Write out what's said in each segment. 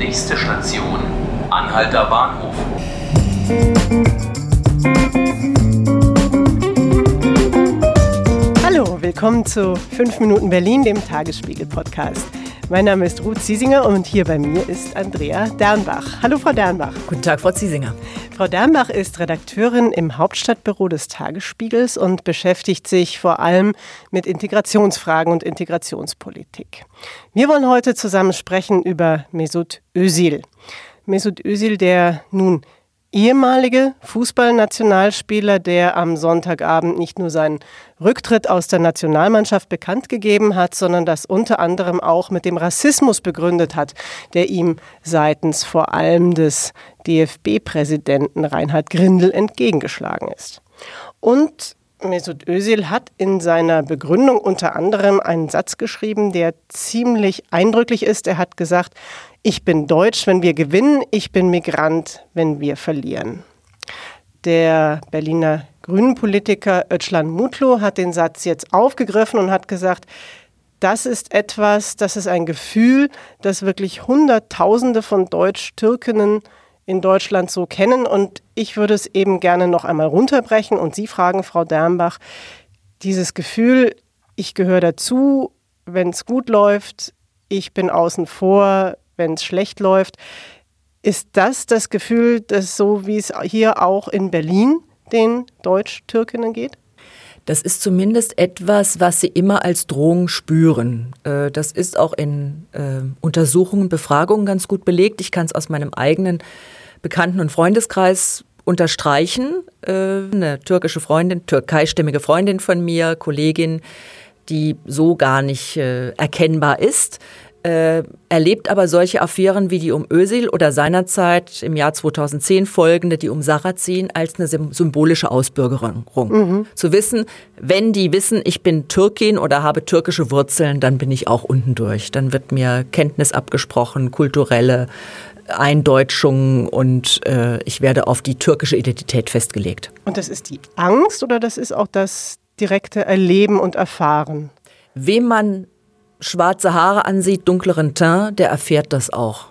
Nächste Station, Anhalter Bahnhof. Hallo, willkommen zu 5 Minuten Berlin, dem Tagesspiegel-Podcast. Mein Name ist Ruth Ziesinger und hier bei mir ist Andrea Dernbach. Hallo, Frau Dernbach. Guten Tag, Frau Ziesinger. Frau Dernbach ist Redakteurin im Hauptstadtbüro des Tagesspiegels und beschäftigt sich vor allem mit Integrationsfragen und Integrationspolitik. Wir wollen heute zusammen sprechen über Mesut Özil. Mesut Özil, der nun ehemalige Fußballnationalspieler, der am Sonntagabend nicht nur seinen Rücktritt aus der Nationalmannschaft bekannt gegeben hat, sondern das unter anderem auch mit dem Rassismus begründet hat, der ihm seitens vor allem des DFB-Präsidenten Reinhard Grindel entgegengeschlagen ist. Und Mesut Özil hat in seiner Begründung unter anderem einen Satz geschrieben, der ziemlich eindrücklich ist. Er hat gesagt, ich bin Deutsch, wenn wir gewinnen, ich bin Migrant, wenn wir verlieren. Der Berliner Grünen-Politiker Özcan Mutlu hat den Satz jetzt aufgegriffen und hat gesagt, das ist etwas, das ist ein Gefühl, das wirklich Hunderttausende von Deutsch-Türkinnen in Deutschland so kennen. Und ich würde es eben gerne noch einmal runterbrechen und Sie fragen, Frau Dernbach, dieses Gefühl, ich gehöre dazu, wenn es gut läuft, ich bin außen vor, wenn es schlecht läuft. Ist das das Gefühl, dass so wie es hier auch in Berlin den Deutsch-Türkinnen geht? Das ist zumindest etwas, was sie immer als Drohung spüren. Äh, das ist auch in äh, Untersuchungen, Befragungen ganz gut belegt. Ich kann es aus meinem eigenen Bekannten- und Freundeskreis unterstreichen. Äh, eine türkische Freundin, türkeistimmige Freundin von mir, Kollegin, die so gar nicht erkennbar ist, äh, erlebt aber solche Affären wie die um Özil oder seinerzeit im Jahr 2010 folgende, die um Sarrazin, als eine symbolische Ausbürgerung. Mhm. Zu wissen, wenn die wissen, ich bin Türkin oder habe türkische Wurzeln, dann bin ich auch unten durch. Dann wird mir Kenntnis abgesprochen, kulturelle Eindeutschung und äh, ich werde auf die türkische Identität festgelegt. Und das ist die Angst oder das ist auch das direkte Erleben und Erfahren? Wem man schwarze Haare ansieht, dunkleren Teint, der erfährt das auch.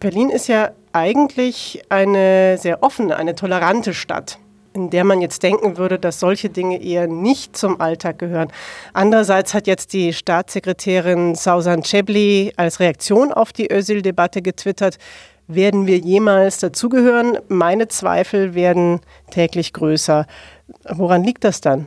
Berlin ist ja eigentlich eine sehr offene, eine tolerante Stadt, in der man jetzt denken würde, dass solche Dinge eher nicht zum Alltag gehören. Andererseits hat jetzt die Staatssekretärin Sausan Chebli als Reaktion auf die Özil-Debatte getwittert, werden wir jemals dazugehören? Meine Zweifel werden täglich größer. Woran liegt das dann?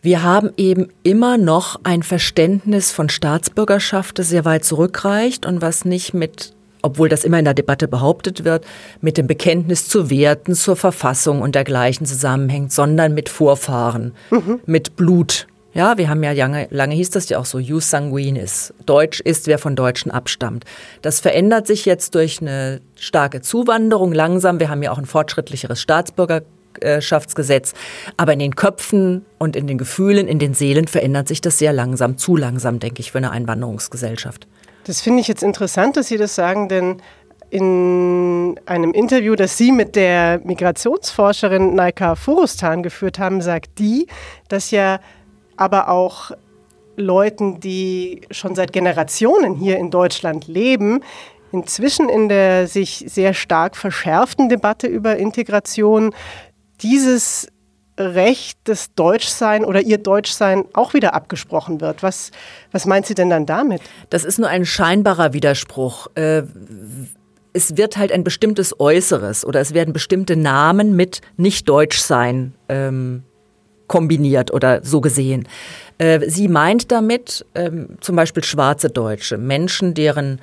Wir haben eben immer noch ein Verständnis von Staatsbürgerschaft, das sehr weit zurückreicht und was nicht mit obwohl das immer in der Debatte behauptet wird, mit dem Bekenntnis zu Werten, zur Verfassung und dergleichen zusammenhängt, sondern mit Vorfahren, mhm. mit Blut. Ja, wir haben ja lange, lange hieß das ja auch so, jus sanguinis. Deutsch ist, wer von Deutschen abstammt. Das verändert sich jetzt durch eine starke Zuwanderung langsam. Wir haben ja auch ein fortschrittlicheres Staatsbürger Erbschaftsgesetz. Aber in den Köpfen und in den Gefühlen, in den Seelen verändert sich das sehr langsam, zu langsam, denke ich, für eine Einwanderungsgesellschaft. Das finde ich jetzt interessant, dass Sie das sagen, denn in einem Interview, das Sie mit der Migrationsforscherin Naika Furustan geführt haben, sagt die, dass ja aber auch Leuten, die schon seit Generationen hier in Deutschland leben, inzwischen in der sich sehr stark verschärften Debatte über Integration dieses Recht des Deutschsein oder ihr Deutschsein auch wieder abgesprochen wird. Was, was meint sie denn dann damit? Das ist nur ein scheinbarer Widerspruch. Äh, es wird halt ein bestimmtes Äußeres oder es werden bestimmte Namen mit Nicht-Deutschsein ähm, kombiniert oder so gesehen. Äh, sie meint damit ähm, zum Beispiel schwarze Deutsche, Menschen, deren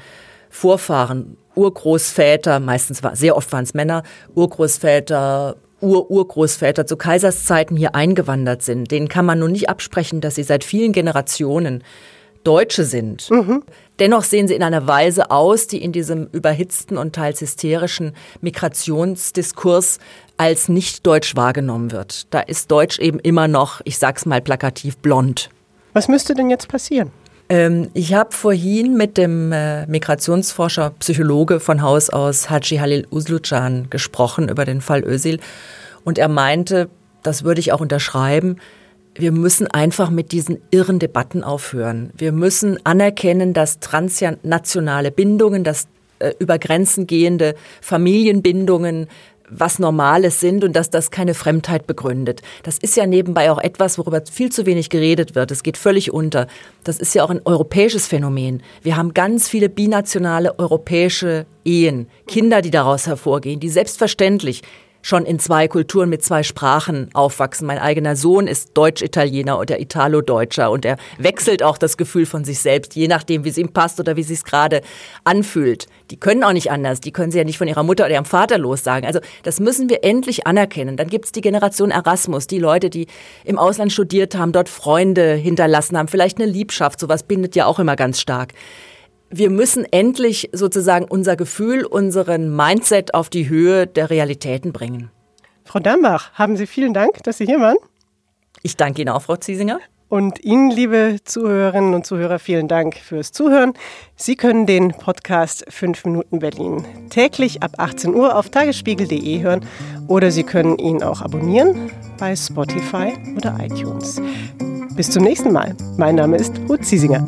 Vorfahren, Urgroßväter, meistens war, sehr oft waren es Männer, Urgroßväter, Ur-Urgroßväter zu Kaiserszeiten hier eingewandert sind, denen kann man nun nicht absprechen, dass sie seit vielen Generationen Deutsche sind. Mhm. Dennoch sehen sie in einer Weise aus, die in diesem überhitzten und teils hysterischen Migrationsdiskurs als nicht deutsch wahrgenommen wird. Da ist Deutsch eben immer noch, ich sag's mal plakativ, blond. Was müsste denn jetzt passieren? Ähm, ich habe vorhin mit dem äh, Migrationsforscher, Psychologe von Haus aus, Haji Halil Uslucan, gesprochen über den Fall Özil. Und er meinte, das würde ich auch unterschreiben, wir müssen einfach mit diesen irren Debatten aufhören. Wir müssen anerkennen, dass transnationale Bindungen, dass äh, über Grenzen gehende Familienbindungen was Normales sind und dass das keine Fremdheit begründet. Das ist ja nebenbei auch etwas, worüber viel zu wenig geredet wird. Es geht völlig unter. Das ist ja auch ein europäisches Phänomen. Wir haben ganz viele binationale europäische Ehen, Kinder, die daraus hervorgehen, die selbstverständlich schon in zwei Kulturen mit zwei Sprachen aufwachsen. Mein eigener Sohn ist Deutsch-Italiener oder Italo-Deutscher und er wechselt auch das Gefühl von sich selbst, je nachdem, wie es ihm passt oder wie es sich gerade anfühlt. Die können auch nicht anders. Die können sie ja nicht von ihrer Mutter oder ihrem Vater lossagen. Also das müssen wir endlich anerkennen. Dann gibt es die Generation Erasmus, die Leute, die im Ausland studiert haben, dort Freunde hinterlassen haben, vielleicht eine Liebschaft. Sowas bindet ja auch immer ganz stark wir müssen endlich sozusagen unser Gefühl, unseren Mindset auf die Höhe der Realitäten bringen. Frau Dambach, haben Sie vielen Dank, dass Sie hier waren. Ich danke Ihnen auch, Frau Ziesinger. Und Ihnen, liebe Zuhörerinnen und Zuhörer, vielen Dank fürs Zuhören. Sie können den Podcast 5 Minuten Berlin täglich ab 18 Uhr auf tagesspiegel.de hören oder Sie können ihn auch abonnieren bei Spotify oder iTunes. Bis zum nächsten Mal. Mein Name ist Ruth Ziesinger.